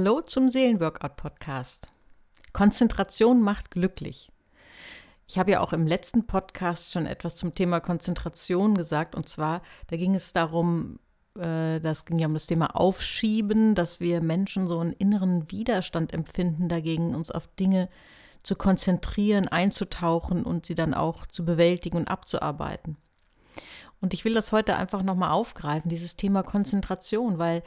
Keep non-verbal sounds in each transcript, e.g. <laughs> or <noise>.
Hallo zum Seelenworkout-Podcast. Konzentration macht glücklich. Ich habe ja auch im letzten Podcast schon etwas zum Thema Konzentration gesagt. Und zwar, da ging es darum, äh, das ging ja um das Thema Aufschieben, dass wir Menschen so einen inneren Widerstand empfinden dagegen, uns auf Dinge zu konzentrieren, einzutauchen und sie dann auch zu bewältigen und abzuarbeiten. Und ich will das heute einfach nochmal aufgreifen, dieses Thema Konzentration, weil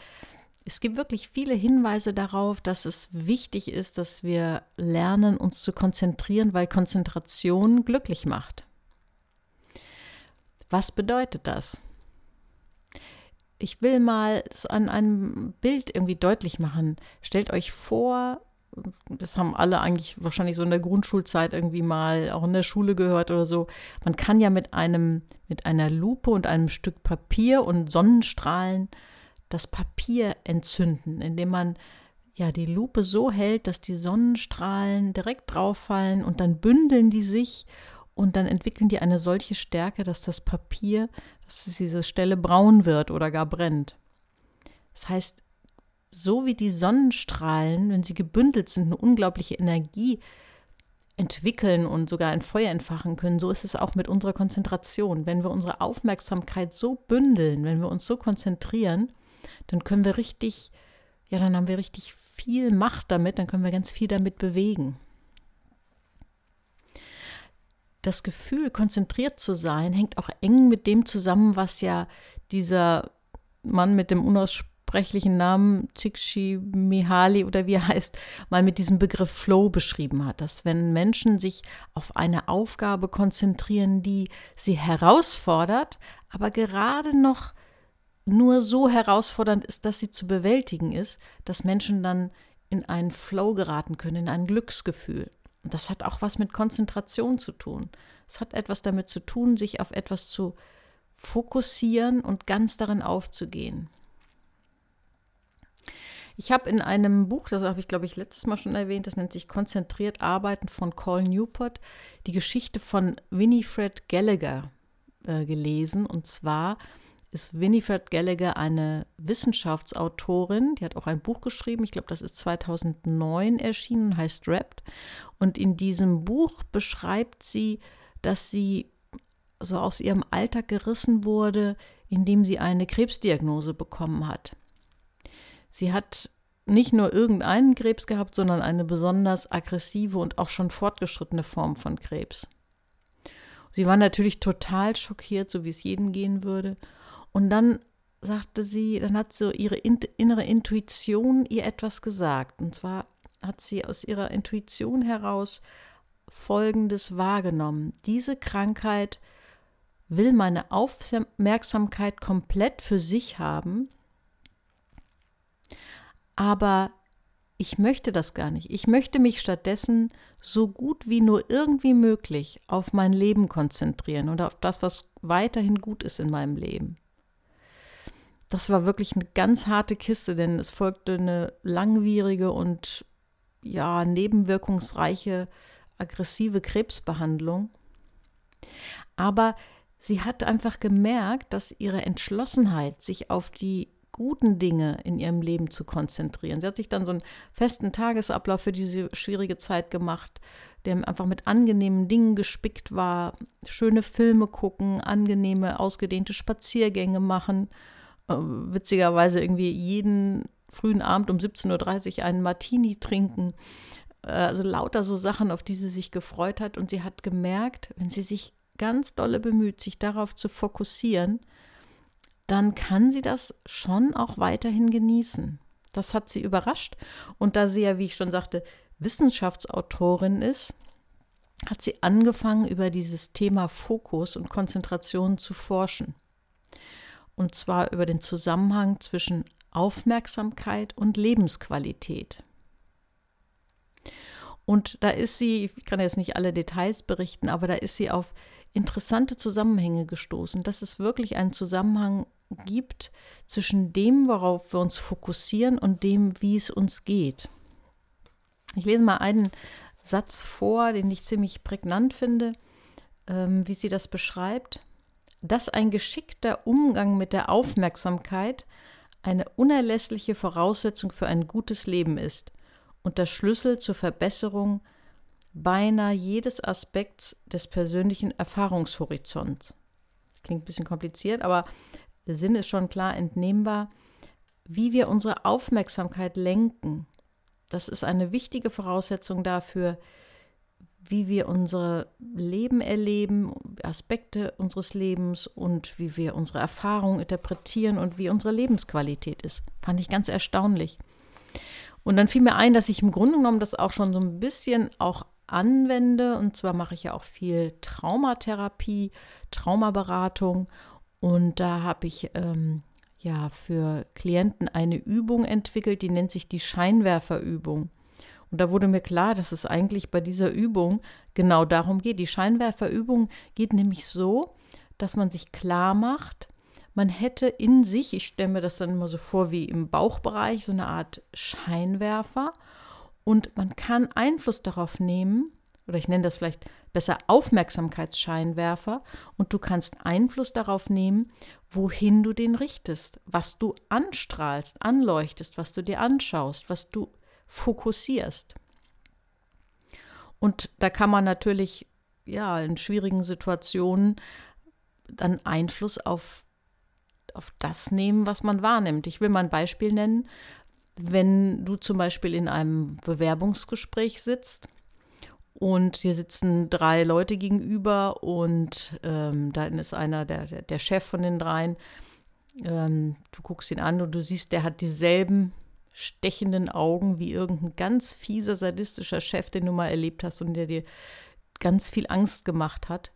es gibt wirklich viele Hinweise darauf, dass es wichtig ist, dass wir lernen, uns zu konzentrieren, weil Konzentration glücklich macht. Was bedeutet das? Ich will mal an einem Bild irgendwie deutlich machen. Stellt euch vor, das haben alle eigentlich wahrscheinlich so in der Grundschulzeit irgendwie mal auch in der Schule gehört oder so. Man kann ja mit einem, mit einer Lupe und einem Stück Papier und Sonnenstrahlen das Papier entzünden, indem man ja die Lupe so hält, dass die Sonnenstrahlen direkt drauf fallen und dann bündeln die sich und dann entwickeln die eine solche Stärke, dass das Papier, dass diese Stelle braun wird oder gar brennt. Das heißt, so wie die Sonnenstrahlen, wenn sie gebündelt sind, eine unglaubliche Energie entwickeln und sogar ein Feuer entfachen können, so ist es auch mit unserer Konzentration. Wenn wir unsere Aufmerksamkeit so bündeln, wenn wir uns so konzentrieren, dann können wir richtig, ja, dann haben wir richtig viel Macht damit, dann können wir ganz viel damit bewegen. Das Gefühl, konzentriert zu sein, hängt auch eng mit dem zusammen, was ja dieser Mann mit dem unaussprechlichen Namen Csikshi Mihaly oder wie er heißt, mal mit diesem Begriff Flow beschrieben hat, dass wenn Menschen sich auf eine Aufgabe konzentrieren, die sie herausfordert, aber gerade noch nur so herausfordernd ist, dass sie zu bewältigen ist, dass Menschen dann in einen Flow geraten können, in ein Glücksgefühl. Und das hat auch was mit Konzentration zu tun. Es hat etwas damit zu tun, sich auf etwas zu fokussieren und ganz darin aufzugehen. Ich habe in einem Buch, das habe ich glaube ich letztes Mal schon erwähnt, das nennt sich Konzentriert Arbeiten von Col Newport, die Geschichte von Winifred Gallagher äh, gelesen. Und zwar ist Winifred Gallagher eine Wissenschaftsautorin, die hat auch ein Buch geschrieben, ich glaube, das ist 2009 erschienen, heißt Wrapped. Und in diesem Buch beschreibt sie, dass sie so aus ihrem Alltag gerissen wurde, indem sie eine Krebsdiagnose bekommen hat. Sie hat nicht nur irgendeinen Krebs gehabt, sondern eine besonders aggressive und auch schon fortgeschrittene Form von Krebs. Sie war natürlich total schockiert, so wie es jedem gehen würde, und dann sagte sie, dann hat so ihre innere Intuition ihr etwas gesagt. Und zwar hat sie aus ihrer Intuition heraus Folgendes wahrgenommen. Diese Krankheit will meine Aufmerksamkeit komplett für sich haben, aber ich möchte das gar nicht. Ich möchte mich stattdessen so gut wie nur irgendwie möglich auf mein Leben konzentrieren und auf das, was weiterhin gut ist in meinem Leben das war wirklich eine ganz harte Kiste, denn es folgte eine langwierige und ja, nebenwirkungsreiche, aggressive Krebsbehandlung. Aber sie hat einfach gemerkt, dass ihre Entschlossenheit, sich auf die guten Dinge in ihrem Leben zu konzentrieren. Sie hat sich dann so einen festen Tagesablauf für diese schwierige Zeit gemacht, der einfach mit angenehmen Dingen gespickt war. Schöne Filme gucken, angenehme, ausgedehnte Spaziergänge machen, witzigerweise irgendwie jeden frühen Abend um 17.30 Uhr einen Martini trinken. Äh, also lauter so Sachen, auf die sie sich gefreut hat. Und sie hat gemerkt, wenn sie sich ganz dolle bemüht, sich darauf zu fokussieren, dann kann sie das schon auch weiterhin genießen. Das hat sie überrascht. Und da sie ja, wie ich schon sagte, Wissenschaftsautorin ist, hat sie angefangen, über dieses Thema Fokus und Konzentration zu forschen und zwar über den Zusammenhang zwischen Aufmerksamkeit und Lebensqualität. Und da ist sie, ich kann jetzt nicht alle Details berichten, aber da ist sie auf interessante Zusammenhänge gestoßen, dass es wirklich einen Zusammenhang gibt zwischen dem, worauf wir uns fokussieren und dem, wie es uns geht. Ich lese mal einen Satz vor, den ich ziemlich prägnant finde, ähm, wie sie das beschreibt dass ein geschickter Umgang mit der Aufmerksamkeit eine unerlässliche Voraussetzung für ein gutes Leben ist und der Schlüssel zur Verbesserung beinahe jedes Aspekts des persönlichen Erfahrungshorizonts. Klingt ein bisschen kompliziert, aber der Sinn ist schon klar entnehmbar. Wie wir unsere Aufmerksamkeit lenken, das ist eine wichtige Voraussetzung dafür, wie wir unser Leben erleben, Aspekte unseres Lebens und wie wir unsere Erfahrungen interpretieren und wie unsere Lebensqualität ist. Fand ich ganz erstaunlich. Und dann fiel mir ein, dass ich im Grunde genommen das auch schon so ein bisschen auch anwende. Und zwar mache ich ja auch viel Traumatherapie, Traumaberatung. Und da habe ich ähm, ja für Klienten eine Übung entwickelt, die nennt sich die Scheinwerferübung. Und da wurde mir klar, dass es eigentlich bei dieser Übung genau darum geht. Die Scheinwerferübung geht nämlich so, dass man sich klar macht, man hätte in sich, ich stelle mir das dann immer so vor wie im Bauchbereich, so eine Art Scheinwerfer und man kann Einfluss darauf nehmen, oder ich nenne das vielleicht besser Aufmerksamkeitsscheinwerfer, und du kannst Einfluss darauf nehmen, wohin du den richtest, was du anstrahlst, anleuchtest, was du dir anschaust, was du fokussierst. Und da kann man natürlich ja in schwierigen Situationen dann Einfluss auf, auf das nehmen, was man wahrnimmt. Ich will mal ein Beispiel nennen wenn du zum Beispiel in einem Bewerbungsgespräch sitzt und hier sitzen drei Leute gegenüber und ähm, dann ist einer der, der, der, Chef von den dreien. Ähm, du guckst ihn an und du siehst, der hat dieselben stechenden Augen wie irgendein ganz fieser, sadistischer Chef, den du mal erlebt hast und der dir ganz viel Angst gemacht hat.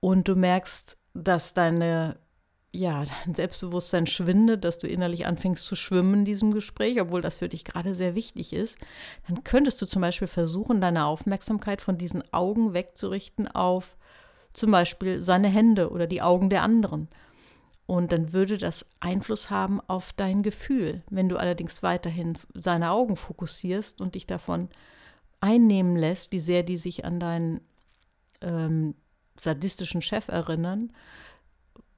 Und du merkst, dass deine ja, dein Selbstbewusstsein schwindet, dass du innerlich anfängst zu schwimmen in diesem Gespräch, obwohl das für dich gerade sehr wichtig ist, dann könntest du zum Beispiel versuchen, deine Aufmerksamkeit von diesen Augen wegzurichten auf zum Beispiel seine Hände oder die Augen der anderen. Und dann würde das Einfluss haben auf dein Gefühl. Wenn du allerdings weiterhin seine Augen fokussierst und dich davon einnehmen lässt, wie sehr die sich an deinen ähm, sadistischen Chef erinnern,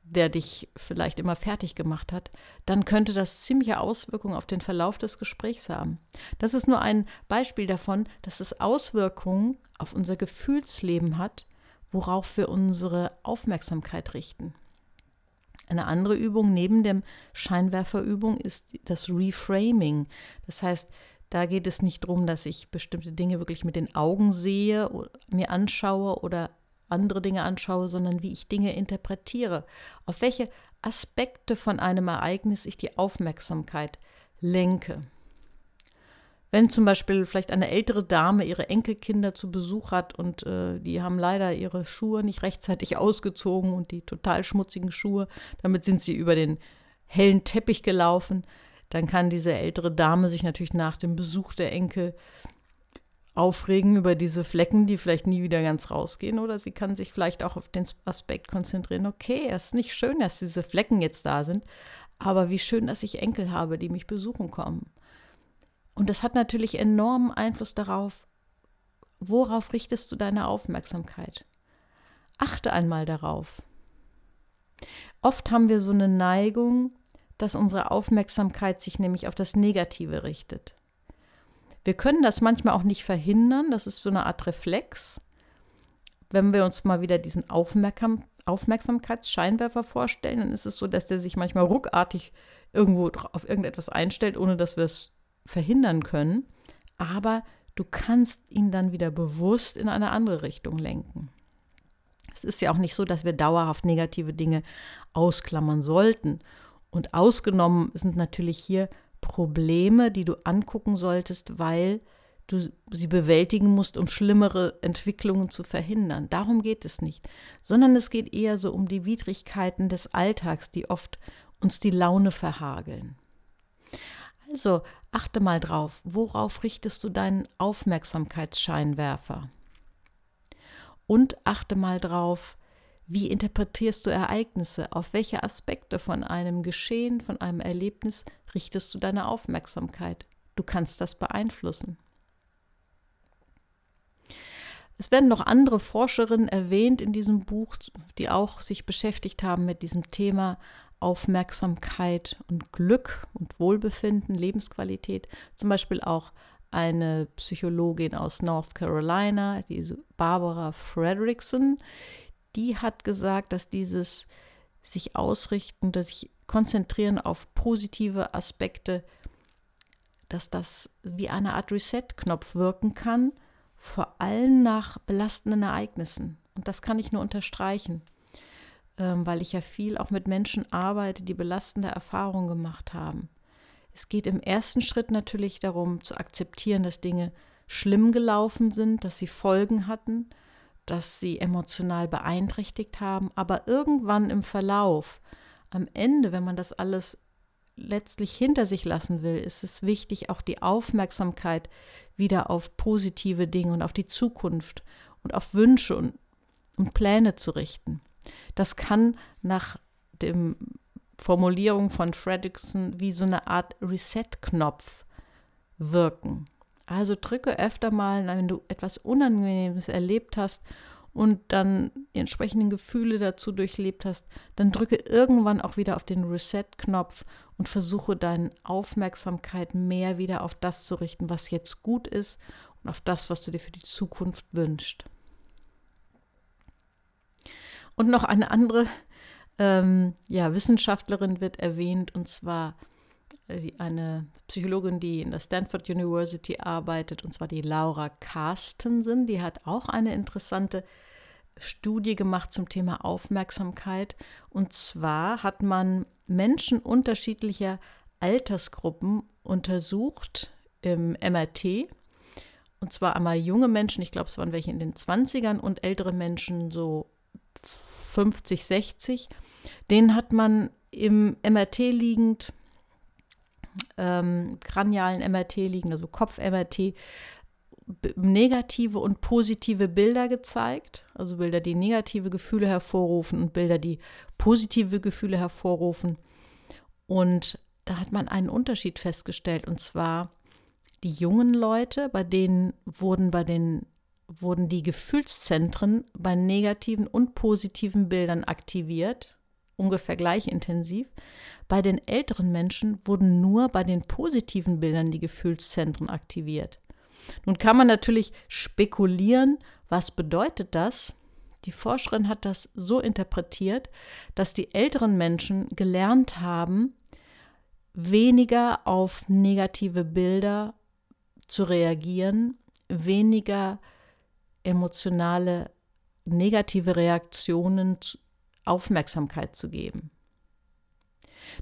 der dich vielleicht immer fertig gemacht hat, dann könnte das ziemliche Auswirkungen auf den Verlauf des Gesprächs haben. Das ist nur ein Beispiel davon, dass es Auswirkungen auf unser Gefühlsleben hat, worauf wir unsere Aufmerksamkeit richten. Eine andere Übung neben dem Scheinwerferübung ist das Reframing. Das heißt, da geht es nicht darum, dass ich bestimmte Dinge wirklich mit den Augen sehe, mir anschaue oder andere Dinge anschaue, sondern wie ich Dinge interpretiere, auf welche Aspekte von einem Ereignis ich die Aufmerksamkeit lenke. Wenn zum Beispiel vielleicht eine ältere Dame ihre Enkelkinder zu Besuch hat und äh, die haben leider ihre Schuhe nicht rechtzeitig <laughs> ausgezogen und die total schmutzigen Schuhe, damit sind sie über den hellen Teppich gelaufen, dann kann diese ältere Dame sich natürlich nach dem Besuch der Enkel aufregen über diese Flecken, die vielleicht nie wieder ganz rausgehen, oder sie kann sich vielleicht auch auf den Aspekt konzentrieren, okay, es ist nicht schön, dass diese Flecken jetzt da sind, aber wie schön, dass ich Enkel habe, die mich besuchen kommen. Und das hat natürlich enormen Einfluss darauf, worauf richtest du deine Aufmerksamkeit. Achte einmal darauf. Oft haben wir so eine Neigung, dass unsere Aufmerksamkeit sich nämlich auf das Negative richtet. Wir können das manchmal auch nicht verhindern. Das ist so eine Art Reflex. Wenn wir uns mal wieder diesen Aufmerksam Aufmerksamkeitsscheinwerfer vorstellen, dann ist es so, dass der sich manchmal ruckartig irgendwo auf irgendetwas einstellt, ohne dass wir es verhindern können. Aber du kannst ihn dann wieder bewusst in eine andere Richtung lenken. Es ist ja auch nicht so, dass wir dauerhaft negative Dinge ausklammern sollten. Und ausgenommen sind natürlich hier Probleme, die du angucken solltest, weil du sie bewältigen musst, um schlimmere Entwicklungen zu verhindern. Darum geht es nicht, sondern es geht eher so um die Widrigkeiten des Alltags, die oft uns die Laune verhageln. Also achte mal drauf, worauf richtest du deinen Aufmerksamkeitsscheinwerfer? Und achte mal drauf, wie interpretierst du Ereignisse? Auf welche Aspekte von einem Geschehen, von einem Erlebnis richtest du deine Aufmerksamkeit? Du kannst das beeinflussen. Es werden noch andere Forscherinnen erwähnt in diesem Buch, die auch sich beschäftigt haben mit diesem Thema Aufmerksamkeit und Glück und Wohlbefinden, Lebensqualität. Zum Beispiel auch eine Psychologin aus North Carolina, die Barbara Fredrickson, die hat gesagt, dass dieses sich ausrichten, dass sich konzentrieren auf positive Aspekte, dass das wie eine Art Reset-Knopf wirken kann, vor allem nach belastenden Ereignissen. Und das kann ich nur unterstreichen, weil ich ja viel auch mit Menschen arbeite, die belastende Erfahrungen gemacht haben. Es geht im ersten Schritt natürlich darum zu akzeptieren, dass Dinge schlimm gelaufen sind, dass sie Folgen hatten, dass sie emotional beeinträchtigt haben. Aber irgendwann im Verlauf, am Ende, wenn man das alles letztlich hinter sich lassen will, ist es wichtig, auch die Aufmerksamkeit wieder auf positive Dinge und auf die Zukunft und auf Wünsche und, und Pläne zu richten. Das kann nach dem Formulierung von Fredrickson wie so eine Art Reset-Knopf wirken. Also drücke öfter mal, wenn du etwas Unangenehmes erlebt hast und dann die entsprechenden Gefühle dazu durchlebt hast, dann drücke irgendwann auch wieder auf den Reset-Knopf und versuche deine Aufmerksamkeit mehr wieder auf das zu richten, was jetzt gut ist und auf das, was du dir für die Zukunft wünschst. Und noch eine andere ähm, ja, Wissenschaftlerin wird erwähnt, und zwar äh, eine Psychologin, die in der Stanford University arbeitet, und zwar die Laura Carstensen. Die hat auch eine interessante Studie gemacht zum Thema Aufmerksamkeit. Und zwar hat man Menschen unterschiedlicher Altersgruppen untersucht im MRT. Und zwar einmal junge Menschen, ich glaube, es waren welche in den 20ern und ältere Menschen so 50, 60. Den hat man im MRT liegend ähm, kranialen MRT liegen, also Kopf-MRT, negative und positive Bilder gezeigt, also Bilder, die negative Gefühle hervorrufen und Bilder, die positive Gefühle hervorrufen. Und da hat man einen Unterschied festgestellt, und zwar die jungen Leute, bei denen wurden bei den wurden die Gefühlszentren bei negativen und positiven Bildern aktiviert, ungefähr gleich intensiv. Bei den älteren Menschen wurden nur bei den positiven Bildern die Gefühlszentren aktiviert. Nun kann man natürlich spekulieren, was bedeutet das? Die Forscherin hat das so interpretiert, dass die älteren Menschen gelernt haben, weniger auf negative Bilder zu reagieren, weniger emotionale negative Reaktionen Aufmerksamkeit zu geben.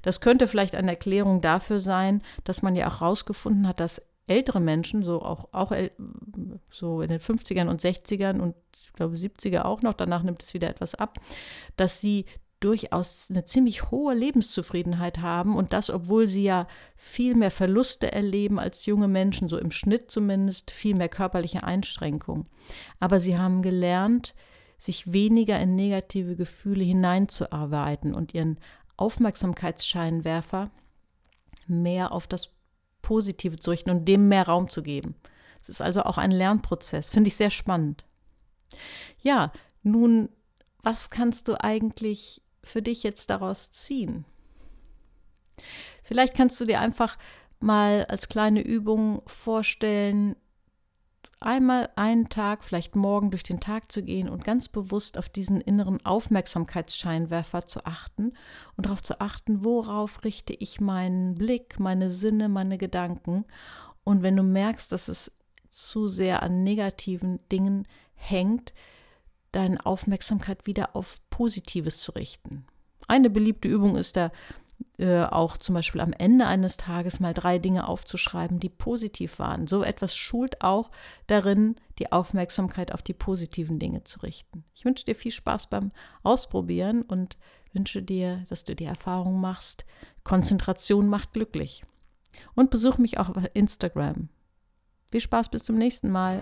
Das könnte vielleicht eine Erklärung dafür sein, dass man ja auch herausgefunden hat, dass ältere Menschen, so auch, auch so in den 50ern und 60ern und ich glaube 70er auch noch, danach nimmt es wieder etwas ab, dass sie durchaus eine ziemlich hohe Lebenszufriedenheit haben und das, obwohl sie ja viel mehr Verluste erleben als junge Menschen, so im Schnitt zumindest, viel mehr körperliche Einschränkungen. Aber sie haben gelernt, sich weniger in negative Gefühle hineinzuarbeiten und ihren Aufmerksamkeitsscheinwerfer mehr auf das Positive zu richten und dem mehr Raum zu geben. Es ist also auch ein Lernprozess, finde ich sehr spannend. Ja, nun, was kannst du eigentlich für dich jetzt daraus ziehen? Vielleicht kannst du dir einfach mal als kleine Übung vorstellen, einmal einen Tag, vielleicht morgen durch den Tag zu gehen und ganz bewusst auf diesen inneren Aufmerksamkeitsscheinwerfer zu achten und darauf zu achten, worauf richte ich meinen Blick, meine Sinne, meine Gedanken. Und wenn du merkst, dass es zu sehr an negativen Dingen hängt, deine Aufmerksamkeit wieder auf Positives zu richten. Eine beliebte Übung ist da äh, auch zum Beispiel am Ende eines Tages mal drei Dinge aufzuschreiben, die positiv waren. So etwas schult auch darin, die Aufmerksamkeit auf die positiven Dinge zu richten. Ich wünsche dir viel Spaß beim Ausprobieren und wünsche dir, dass du die Erfahrung machst. Konzentration macht glücklich. Und besuch mich auch auf Instagram. Viel Spaß bis zum nächsten Mal.